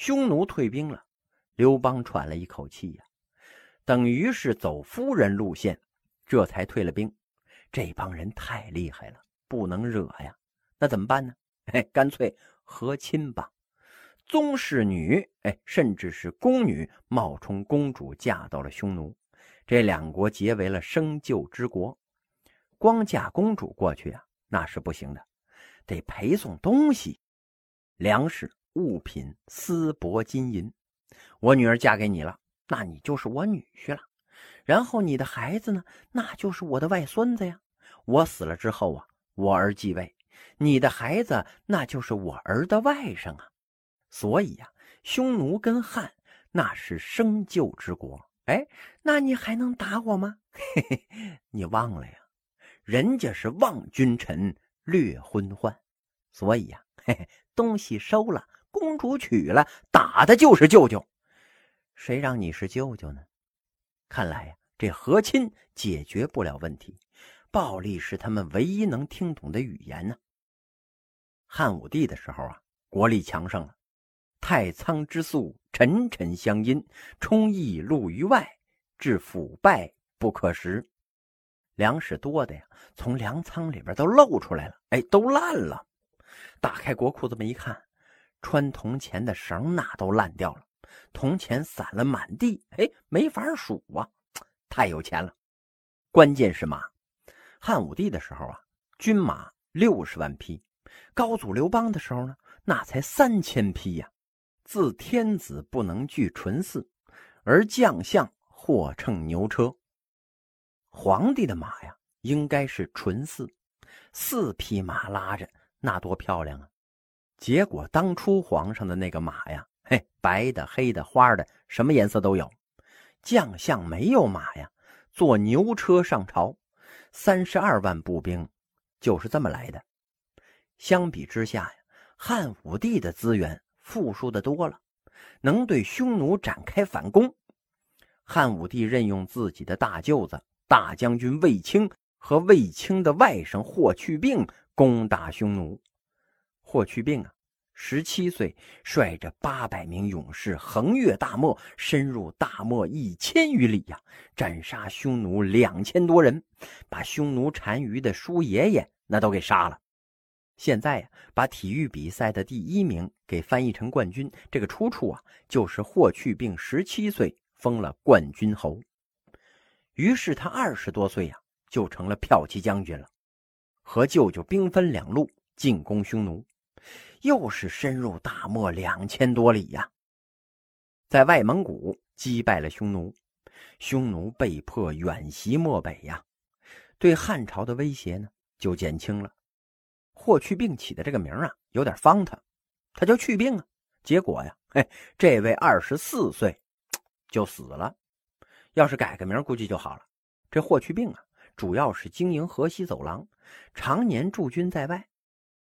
匈奴退兵了，刘邦喘了一口气呀，等于是走夫人路线，这才退了兵。这帮人太厉害了，不能惹呀。那怎么办呢？哎，干脆和亲吧。宗室女，哎，甚至是宫女，冒充公主嫁到了匈奴，这两国结为了生旧之国。光嫁公主过去啊，那是不行的，得陪送东西，粮食、物品、丝帛、金银。我女儿嫁给你了，那你就是我女婿了。然后你的孩子呢，那就是我的外孙子呀。我死了之后啊，我儿继位，你的孩子那就是我儿的外甥啊。所以呀，匈奴跟汉那是生旧之国。哎，那你还能打我吗？嘿嘿，你忘了呀？人家是望君臣，略昏欢。所以呀，嘿嘿，东西收了，公主娶了，打的就是舅舅。谁让你是舅舅呢？看来呀，这和亲解决不了问题，暴力是他们唯一能听懂的语言呢。汉武帝的时候啊，国力强盛了。太仓之粟，沉沉相因，充溢露于外，致腐败不可食。粮食多的呀，从粮仓里边都露出来了，哎，都烂了。打开国库这么一看，穿铜钱的绳那都烂掉了，铜钱散了满地，哎，没法数啊，太有钱了。关键是马，汉武帝的时候啊，军马六十万匹；高祖刘邦的时候呢，那才三千匹呀。自天子不能拒纯嗣，而将相或乘牛车。皇帝的马呀，应该是纯嗣，四匹马拉着，那多漂亮啊！结果当初皇上的那个马呀，嘿，白的、黑的、花的，什么颜色都有。将相没有马呀，坐牛车上朝，三十二万步兵就是这么来的。相比之下呀，汉武帝的资源。富庶的多了，能对匈奴展开反攻。汉武帝任用自己的大舅子大将军卫青和卫青的外甥霍去病攻打匈奴。霍去病啊，十七岁，率着八百名勇士横越大漠，深入大漠一千余里呀，斩杀匈奴两千多人，把匈奴单于的叔爷爷那都给杀了。现在呀，把体育比赛的第一名给翻译成冠军，这个出处啊，就是霍去病十七岁封了冠军侯。于是他二十多岁呀，就成了骠骑将军了，和舅舅兵分两路进攻匈奴，又是深入大漠两千多里呀，在外蒙古击败了匈奴，匈奴被迫远袭漠北呀，对汉朝的威胁呢就减轻了。霍去病起的这个名啊，有点方他，他叫去病啊。结果呀，嘿，这位二十四岁就死了。要是改个名，估计就好了。这霍去病啊，主要是经营河西走廊，常年驻军在外。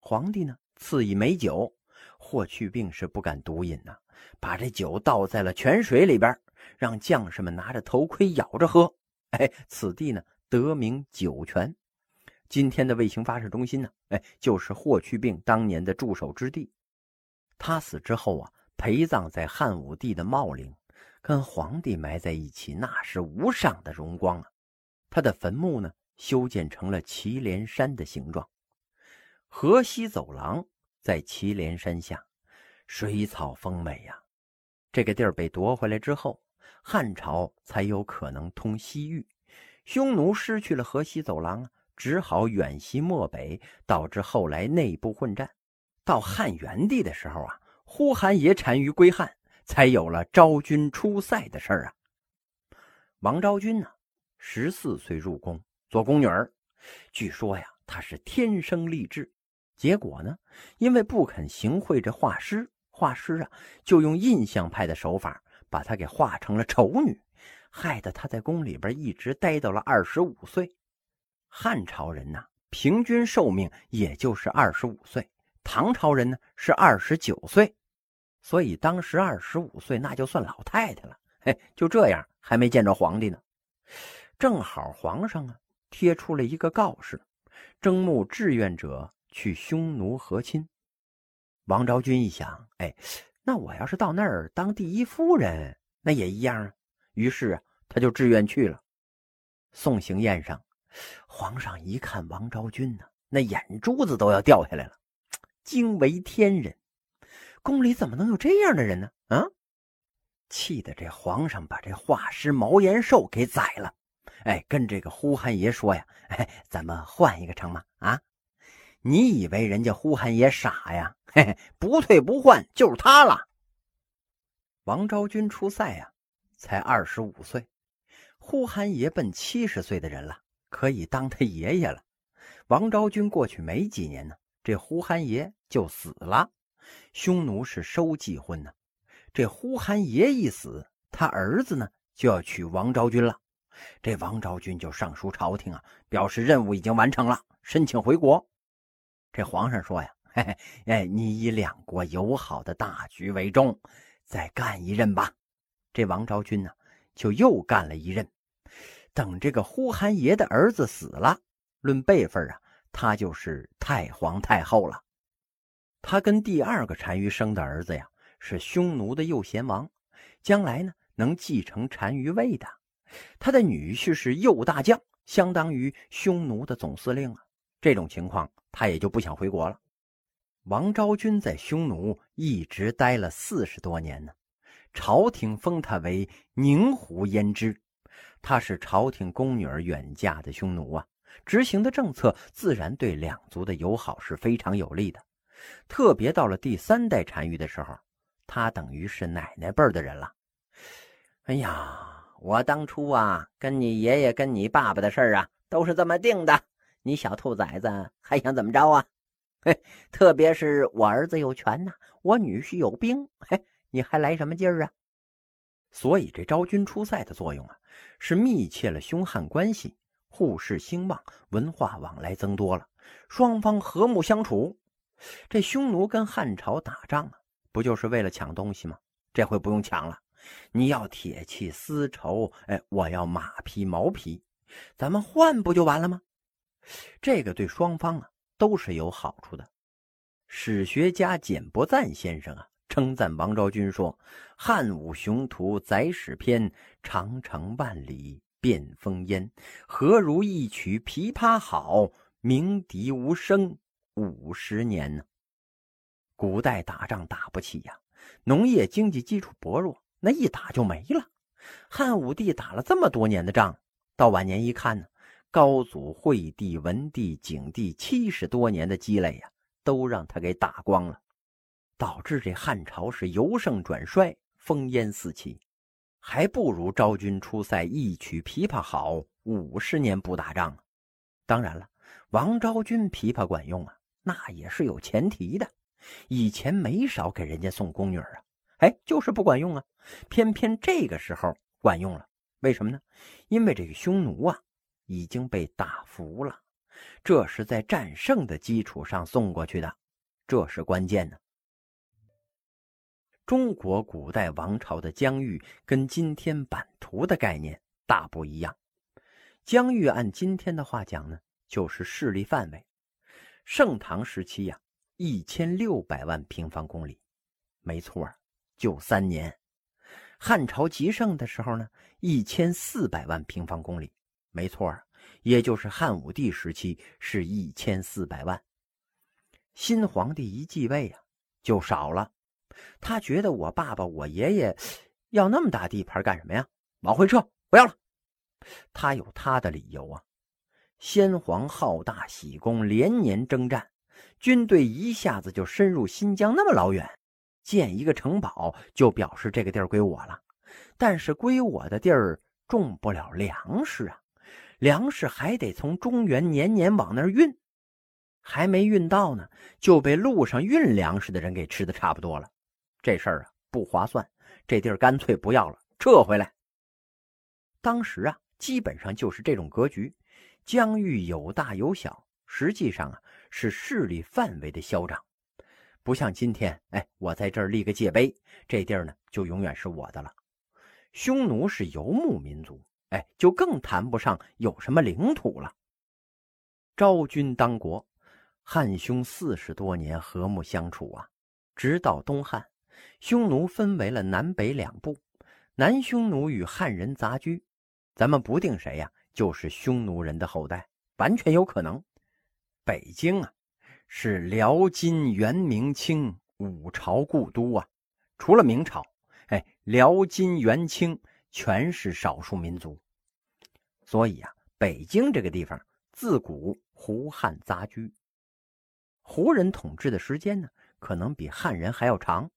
皇帝呢赐以美酒，霍去病是不敢独饮呐，把这酒倒在了泉水里边，让将士们拿着头盔咬着喝。哎，此地呢得名酒泉。今天的卫星发射中心呢？哎，就是霍去病当年的驻守之地。他死之后啊，陪葬在汉武帝的茂陵，跟皇帝埋在一起，那是无上的荣光啊。他的坟墓呢，修建成了祁连山的形状。河西走廊在祁连山下，水草丰美呀。这个地儿被夺回来之后，汉朝才有可能通西域。匈奴失去了河西走廊啊。只好远袭漠北，导致后来内部混战。到汉元帝的时候啊，呼韩邪单于归汉，才有了昭君出塞的事儿啊。王昭君呢，十四岁入宫做宫女儿，据说呀，她是天生丽质。结果呢，因为不肯行贿这画师，画师啊就用印象派的手法把她给画成了丑女，害得她在宫里边一直待到了二十五岁。汉朝人呐，平均寿命也就是二十五岁；唐朝人呢是二十九岁，所以当时二十五岁那就算老太太了。嘿，就这样还没见着皇帝呢。正好皇上啊贴出了一个告示，征募志愿者去匈奴和亲。王昭君一想，哎，那我要是到那儿当第一夫人，那也一样啊。于是啊，他就自愿去了。送行宴上，皇上一看王昭君呢，那眼珠子都要掉下来了，惊为天人。宫里怎么能有这样的人呢？啊！气得这皇上把这画师毛延寿给宰了。哎，跟这个呼韩爷说呀，哎，咱们换一个成吗？啊！你以为人家呼韩爷傻呀？嘿嘿，不退不换就是他了。王昭君出塞呀，才二十五岁。呼韩爷奔七十岁的人了，可以当他爷爷了。王昭君过去没几年呢，这呼韩爷就死了。匈奴是收继婚呢，这呼韩爷一死，他儿子呢就要娶王昭君了。这王昭君就上书朝廷啊，表示任务已经完成了，申请回国。这皇上说呀：“嘿嘿，哎，你以两国友好的大局为重，再干一任吧。”这王昭君呢，就又干了一任。等这个呼韩爷的儿子死了，论辈分啊，他就是太皇太后了。他跟第二个单于生的儿子呀，是匈奴的右贤王，将来呢能继承单于位的。他的女婿是右大将，相当于匈奴的总司令啊。这种情况，他也就不想回国了。王昭君在匈奴一直待了四十多年呢，朝廷封他为宁胡胭脂。她是朝廷宫女儿远嫁的匈奴啊，执行的政策自然对两族的友好是非常有利的。特别到了第三代单于的时候，她等于是奶奶辈的人了。哎呀，我当初啊，跟你爷爷跟你爸爸的事儿啊，都是这么定的。你小兔崽子还想怎么着啊？嘿，特别是我儿子有权呐，我女婿有兵，嘿，你还来什么劲儿啊？所以这昭君出塞的作用啊。是密切了匈汉关系，互市兴旺，文化往来增多了，双方和睦相处。这匈奴跟汉朝打仗啊，不就是为了抢东西吗？这回不用抢了，你要铁器、丝绸，哎，我要马匹、毛皮，咱们换不就完了吗？这个对双方啊都是有好处的。史学家简伯赞先生啊。称赞王昭君说：“汉武雄图载史篇，长城万里变烽烟。何如一曲琵琶好，鸣笛无声五十年呢？”古代打仗打不起呀，农业经济基础薄弱，那一打就没了。汉武帝打了这么多年的仗，到晚年一看呢，高祖、惠帝、文帝、景帝七十多年的积累呀，都让他给打光了。导致这汉朝是由盛转衰，烽烟四起，还不如昭君出塞一曲琵琶好，五十年不打仗。当然了，王昭君琵琶管用啊，那也是有前提的。以前没少给人家送宫女啊，哎，就是不管用啊。偏偏这个时候管用了，为什么呢？因为这个匈奴啊已经被打服了，这是在战胜的基础上送过去的，这是关键呢。中国古代王朝的疆域跟今天版图的概念大不一样。疆域按今天的话讲呢，就是势力范围。盛唐时期呀，一千六百万平方公里，没错，就三年。汉朝极盛的时候呢，一千四百万平方公里，没错，也就是汉武帝时期是一千四百万。新皇帝一继位啊，就少了。他觉得我爸爸、我爷爷要那么大地盘干什么呀？往回撤，不要了。他有他的理由啊。先皇好大喜功，连年征战，军队一下子就深入新疆那么老远，建一个城堡就表示这个地儿归我了。但是归我的地儿种不了粮食啊，粮食还得从中原年年往那儿运，还没运到呢，就被路上运粮食的人给吃的差不多了。这事儿啊不划算，这地儿干脆不要了，撤回来。当时啊，基本上就是这种格局，疆域有大有小，实际上啊是势力范围的嚣张，不像今天，哎，我在这儿立个界碑，这地儿呢就永远是我的了。匈奴是游牧民族，哎，就更谈不上有什么领土了。昭君当国，汉匈四十多年和睦相处啊，直到东汉。匈奴分为了南北两部，南匈奴与汉人杂居，咱们不定谁呀，就是匈奴人的后代，完全有可能。北京啊，是辽、金、元、明、清五朝故都啊，除了明朝，哎，辽、金、元、清全是少数民族，所以啊，北京这个地方自古胡汉杂居。胡人统治的时间呢，可能比汉人还要长。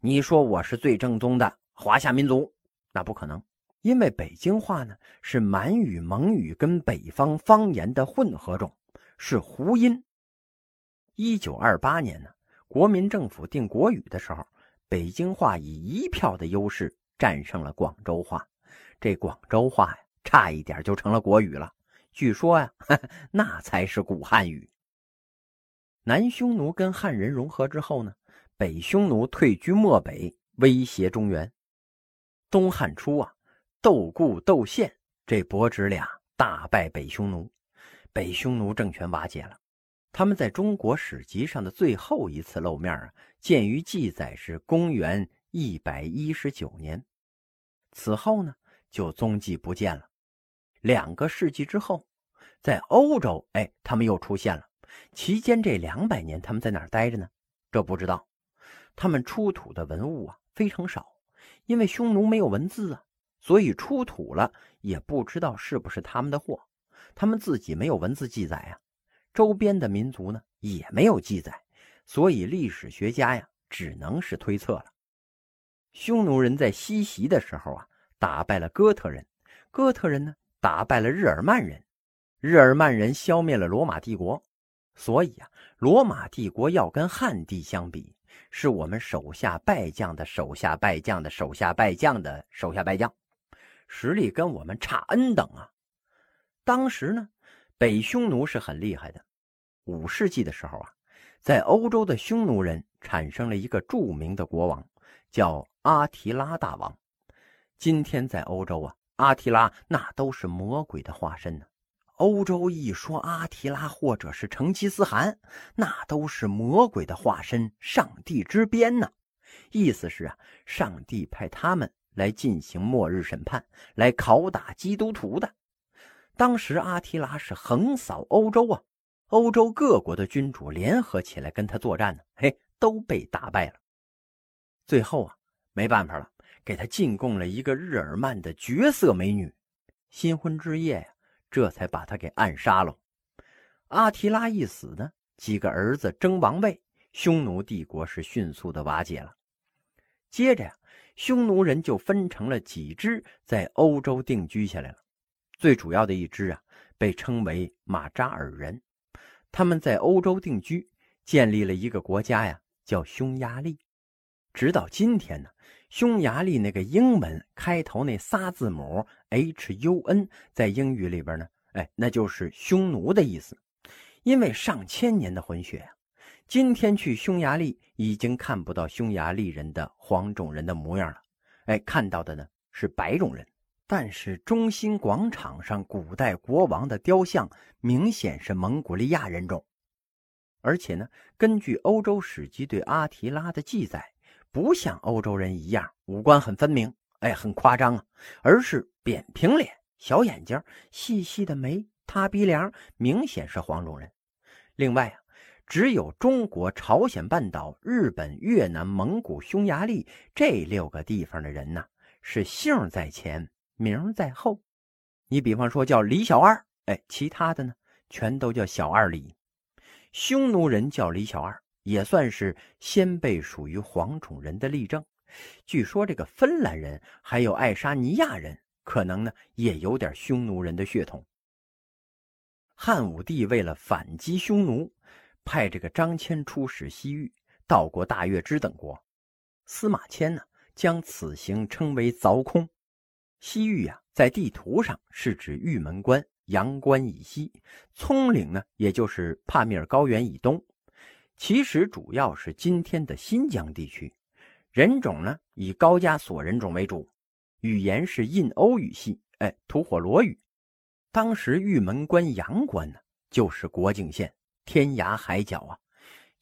你说我是最正宗的华夏民族，那不可能，因为北京话呢是满语、蒙语跟北方方言的混合种，是胡音。一九二八年呢，国民政府定国语的时候，北京话以一票的优势战胜了广州话，这广州话呀，差一点就成了国语了。据说呀，那才是古汉语。南匈奴跟汉人融合之后呢，北匈奴退居漠北，威胁中原。东汉初啊，窦固、窦宪这伯侄俩大败北匈奴，北匈奴政权瓦解了。他们在中国史籍上的最后一次露面啊，见于记载是公元一百一十九年，此后呢就踪迹不见了。两个世纪之后，在欧洲，哎，他们又出现了。期间这两百年，他们在哪待着呢？这不知道。他们出土的文物啊非常少，因为匈奴没有文字啊，所以出土了也不知道是不是他们的货。他们自己没有文字记载啊，周边的民族呢也没有记载，所以历史学家呀只能是推测了。匈奴人在西袭的时候啊，打败了哥特人，哥特人呢打败了日耳曼人，日耳曼人消灭了罗马帝国。所以啊，罗马帝国要跟汉帝相比，是我们手下败将的手下败将的手下败将的手下败将，实力跟我们差 n 等啊。当时呢，北匈奴是很厉害的。五世纪的时候啊，在欧洲的匈奴人产生了一个著名的国王，叫阿提拉大王。今天在欧洲啊，阿提拉那都是魔鬼的化身呢。欧洲一说阿提拉或者是成吉思汗，那都是魔鬼的化身，上帝之鞭呢。意思是啊，上帝派他们来进行末日审判，来拷打基督徒的。当时阿提拉是横扫欧洲啊，欧洲各国的君主联合起来跟他作战呢，嘿，都被打败了。最后啊，没办法了，给他进贡了一个日耳曼的绝色美女，新婚之夜呀。这才把他给暗杀了。阿提拉一死呢，几个儿子争王位，匈奴帝国是迅速的瓦解了。接着呀，匈奴人就分成了几支，在欧洲定居下来了。最主要的一支啊，被称为马扎尔人，他们在欧洲定居，建立了一个国家呀，叫匈牙利。直到今天呢。匈牙利那个英文开头那仨字母 H U N，在英语里边呢，哎，那就是匈奴的意思。因为上千年的混血啊，今天去匈牙利已经看不到匈牙利人的黄种人的模样了，哎，看到的呢是白种人。但是中心广场上古代国王的雕像明显是蒙古利亚人种，而且呢，根据欧洲史籍对阿提拉的记载。不像欧洲人一样五官很分明，哎，很夸张啊，而是扁平脸、小眼睛、细细的眉、塌鼻梁，明显是黄种人。另外啊，只有中国、朝鲜半岛、日本、越南、蒙古、匈牙利这六个地方的人呢，是姓在前，名在后。你比方说叫李小二，哎，其他的呢，全都叫小二李。匈奴人叫李小二。也算是先辈属于黄种人的例证。据说这个芬兰人还有爱沙尼亚人，可能呢也有点匈奴人的血统。汉武帝为了反击匈奴，派这个张骞出使西域，到过大月支等国。司马迁呢将此行称为凿空。西域啊，在地图上是指玉门关、阳关以西，葱岭呢，也就是帕米尔高原以东。其实主要是今天的新疆地区，人种呢以高加索人种为主，语言是印欧语系，哎，吐火罗语。当时玉门关阳关呢就是国境线，天涯海角啊，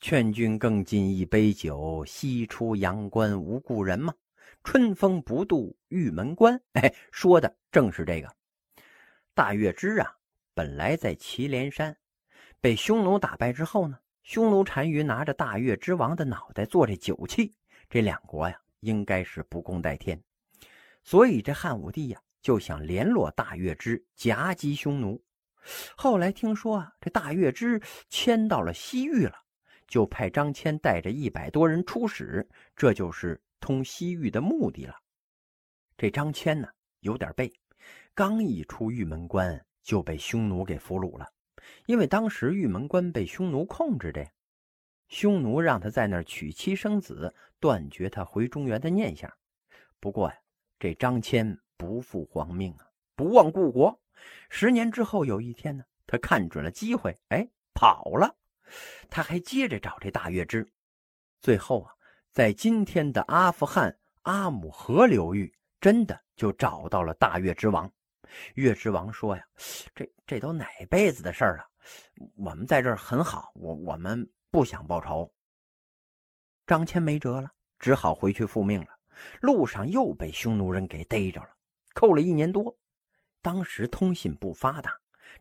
劝君更尽一杯酒，西出阳关无故人嘛。春风不度玉门关。哎，说的正是这个。大月支啊，本来在祁连山，被匈奴打败之后呢，匈奴单于拿着大月之王的脑袋做这酒器，这两国呀，应该是不共戴天。所以这汉武帝呀，就想联络大月支夹击匈奴。后来听说啊，这大月支迁到了西域了。就派张骞带着一百多人出使，这就是通西域的目的了。这张骞呢，有点背，刚一出玉门关就被匈奴给俘虏了。因为当时玉门关被匈奴控制着呀，匈奴让他在那儿娶妻生子，断绝他回中原的念想。不过呀，这张骞不负皇命啊，不忘故国。十年之后，有一天呢，他看准了机会，哎，跑了。他还接着找这大月支，最后啊，在今天的阿富汗阿姆河流域，真的就找到了大月之王。月之王说呀：“这这都哪辈子的事儿了？我们在这儿很好，我我们不想报仇。”张骞没辙了，只好回去复命了。路上又被匈奴人给逮着了，扣了一年多。当时通信不发达。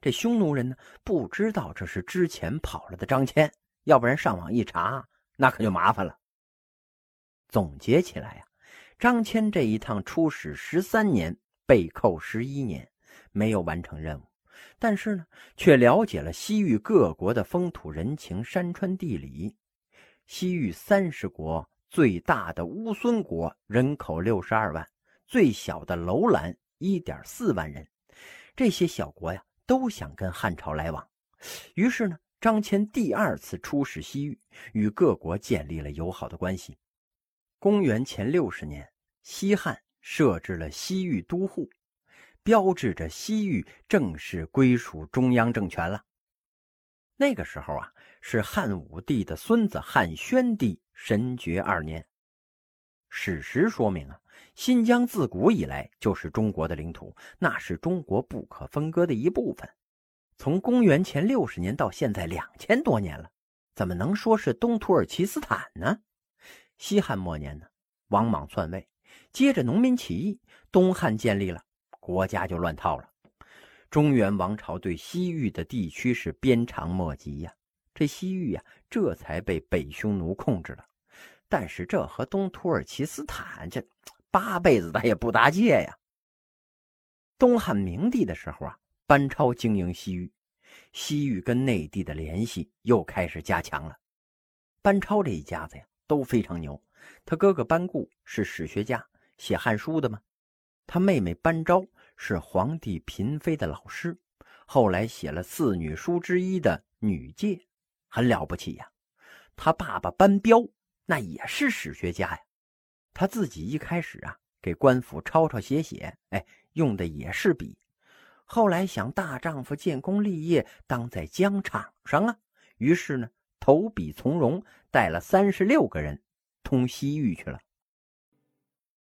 这匈奴人呢，不知道这是之前跑了的张骞，要不然上网一查，那可就麻烦了。总结起来呀，张骞这一趟出使十三年，被扣十一年，没有完成任务，但是呢，却了解了西域各国的风土人情、山川地理。西域三十国最大的乌孙国人口六十二万，最小的楼兰一点四万人，这些小国呀。都想跟汉朝来往，于是呢，张骞第二次出使西域，与各国建立了友好的关系。公元前六十年，西汉设置了西域都护，标志着西域正式归属中央政权了。那个时候啊，是汉武帝的孙子汉宣帝神爵二年。史实说明啊。新疆自古以来就是中国的领土，那是中国不可分割的一部分。从公元前六十年到现在两千多年了，怎么能说是东土耳其斯坦呢？西汉末年呢，王莽篡位，接着农民起义，东汉建立了，国家就乱套了。中原王朝对西域的地区是鞭长莫及呀，这西域呀，这才被北匈奴控制了。但是这和东土耳其斯坦这。八辈子他也不搭界呀。东汉明帝的时候啊，班超经营西域，西域跟内地的联系又开始加强了。班超这一家子呀都非常牛，他哥哥班固是史学家，写《汉书》的吗。他妹妹班昭是皇帝嫔妃的老师，后来写了四女书之一的《女诫》，很了不起呀。他爸爸班彪那也是史学家呀。他自己一开始啊，给官府抄抄写写，哎，用的也是笔。后来想大丈夫建功立业，当在疆场上啊，于是呢，投笔从戎，带了三十六个人通西域去了。